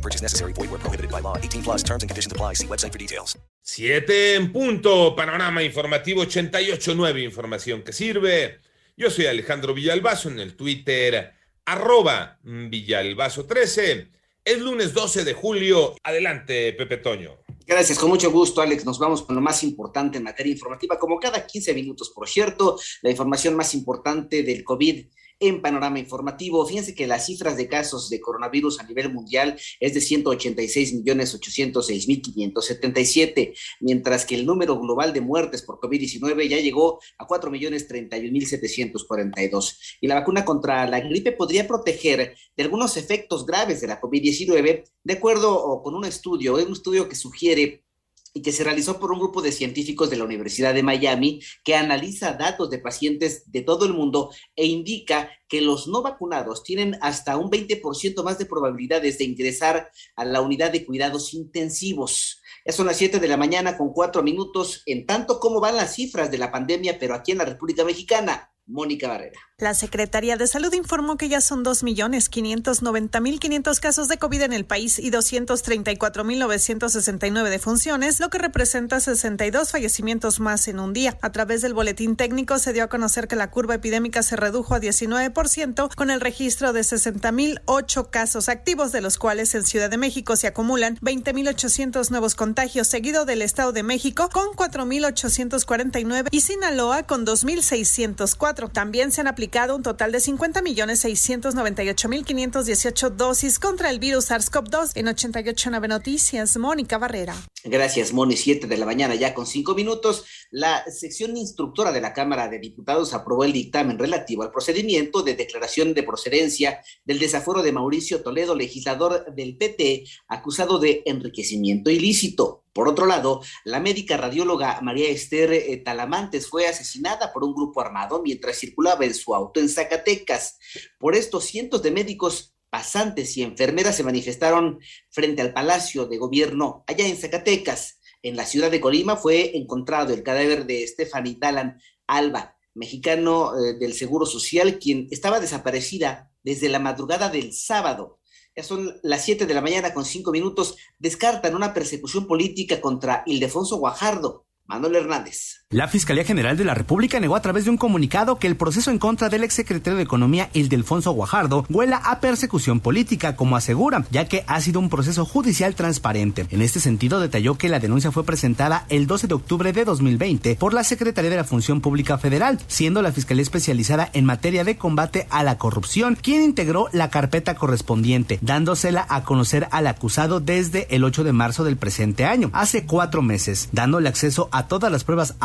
No purchase necessary. Void where prohibited by law. 18 plus terms and conditions apply. See website for details. Siete en punto. Panorama informativo 88.9. Información que sirve. Yo soy Alejandro Villalbazo en el Twitter arroba Villalbazo13. Es lunes 12 de julio. Adelante, Pepe Toño. Gracias, con mucho gusto, Alex. Nos vamos con lo más importante en materia informativa, como cada 15 minutos, por cierto, la información más importante del COVID en panorama informativo. Fíjense que las cifras de casos de coronavirus a nivel mundial es de 186 millones 806 mil 577, mientras que el número global de muertes por COVID-19 ya llegó a 4 millones 31 mil 742. Y la vacuna contra la gripe podría proteger de algunos efectos graves de la COVID-19, de acuerdo con un estudio, un estudio que sugiere y que se realizó por un grupo de científicos de la Universidad de Miami que analiza datos de pacientes de todo el mundo e indica que los no vacunados tienen hasta un 20% más de probabilidades de ingresar a la unidad de cuidados intensivos. Ya son las 7 de la mañana con cuatro minutos, en tanto cómo van las cifras de la pandemia, pero aquí en la República Mexicana. Mónica Barrera. La Secretaría de Salud informó que ya son 2.590.500 casos de COVID en el país y 234.969 defunciones, lo que representa 62 fallecimientos más en un día. A través del boletín técnico se dio a conocer que la curva epidémica se redujo a 19% con el registro de 60.008 casos activos, de los cuales en Ciudad de México se acumulan 20.800 nuevos contagios, seguido del Estado de México con 4.849 y Sinaloa con 2.604. También se han aplicado un total de 50 millones 698 mil 518 dosis contra el virus SARS-CoV-2 en 889 Noticias. Mónica Barrera. Gracias, Moni. Siete de la mañana ya con cinco minutos. La sección instructora de la Cámara de Diputados aprobó el dictamen relativo al procedimiento de declaración de procedencia del desaforo de Mauricio Toledo, legislador del PT, acusado de enriquecimiento ilícito. Por otro lado, la médica radióloga María Esther eh, Talamantes fue asesinada por un grupo armado mientras circulaba en su auto en Zacatecas. Por esto, cientos de médicos pasantes y enfermeras se manifestaron frente al Palacio de Gobierno allá en Zacatecas. En la ciudad de Colima fue encontrado el cadáver de Stephanie Dalan Alba, mexicano eh, del Seguro Social, quien estaba desaparecida desde la madrugada del sábado. Ya son las 7 de la mañana con 5 minutos. Descartan una persecución política contra Ildefonso Guajardo, Manuel Hernández. La Fiscalía General de la República negó a través de un comunicado que el proceso en contra del exsecretario de Economía, Ildefonso Guajardo, huela a persecución política, como asegura, ya que ha sido un proceso judicial transparente. En este sentido, detalló que la denuncia fue presentada el 12 de octubre de 2020 por la Secretaría de la Función Pública Federal, siendo la Fiscalía especializada en materia de combate a la corrupción quien integró la carpeta correspondiente, dándosela a conocer al acusado desde el 8 de marzo del presente año, hace cuatro meses, dándole acceso a todas las pruebas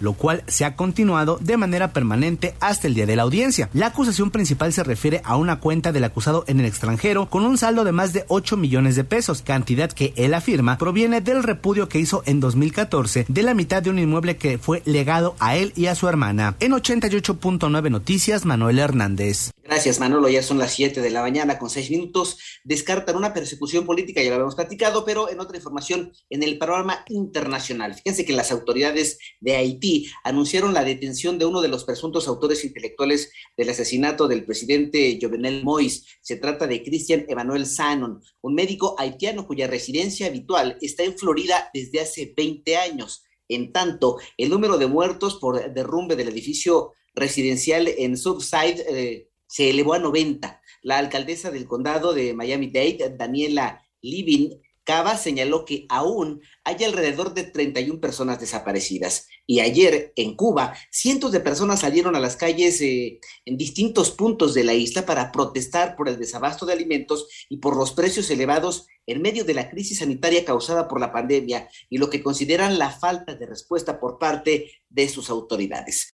lo cual se ha continuado de manera permanente hasta el día de la audiencia. La acusación principal se refiere a una cuenta del acusado en el extranjero con un saldo de más de 8 millones de pesos, cantidad que él afirma proviene del repudio que hizo en 2014 de la mitad de un inmueble que fue legado a él y a su hermana. En 88.9 Noticias, Manuel Hernández. Gracias, Manolo. Ya son las 7 de la mañana con 6 minutos. Descartan una persecución política, ya lo habíamos platicado, pero en otra información, en el panorama internacional. Fíjense que las autoridades de Haití anunciaron la detención de uno de los presuntos autores intelectuales del asesinato del presidente Jovenel Moïse. Se trata de Christian Emmanuel Sanon, un médico haitiano cuya residencia habitual está en Florida desde hace 20 años. En tanto, el número de muertos por derrumbe del edificio residencial en Subside eh, se elevó a 90. La alcaldesa del condado de Miami-Dade, Daniela Livin Cava, señaló que aún hay alrededor de 31 personas desaparecidas. Y ayer en Cuba, cientos de personas salieron a las calles eh, en distintos puntos de la isla para protestar por el desabasto de alimentos y por los precios elevados en medio de la crisis sanitaria causada por la pandemia y lo que consideran la falta de respuesta por parte de sus autoridades.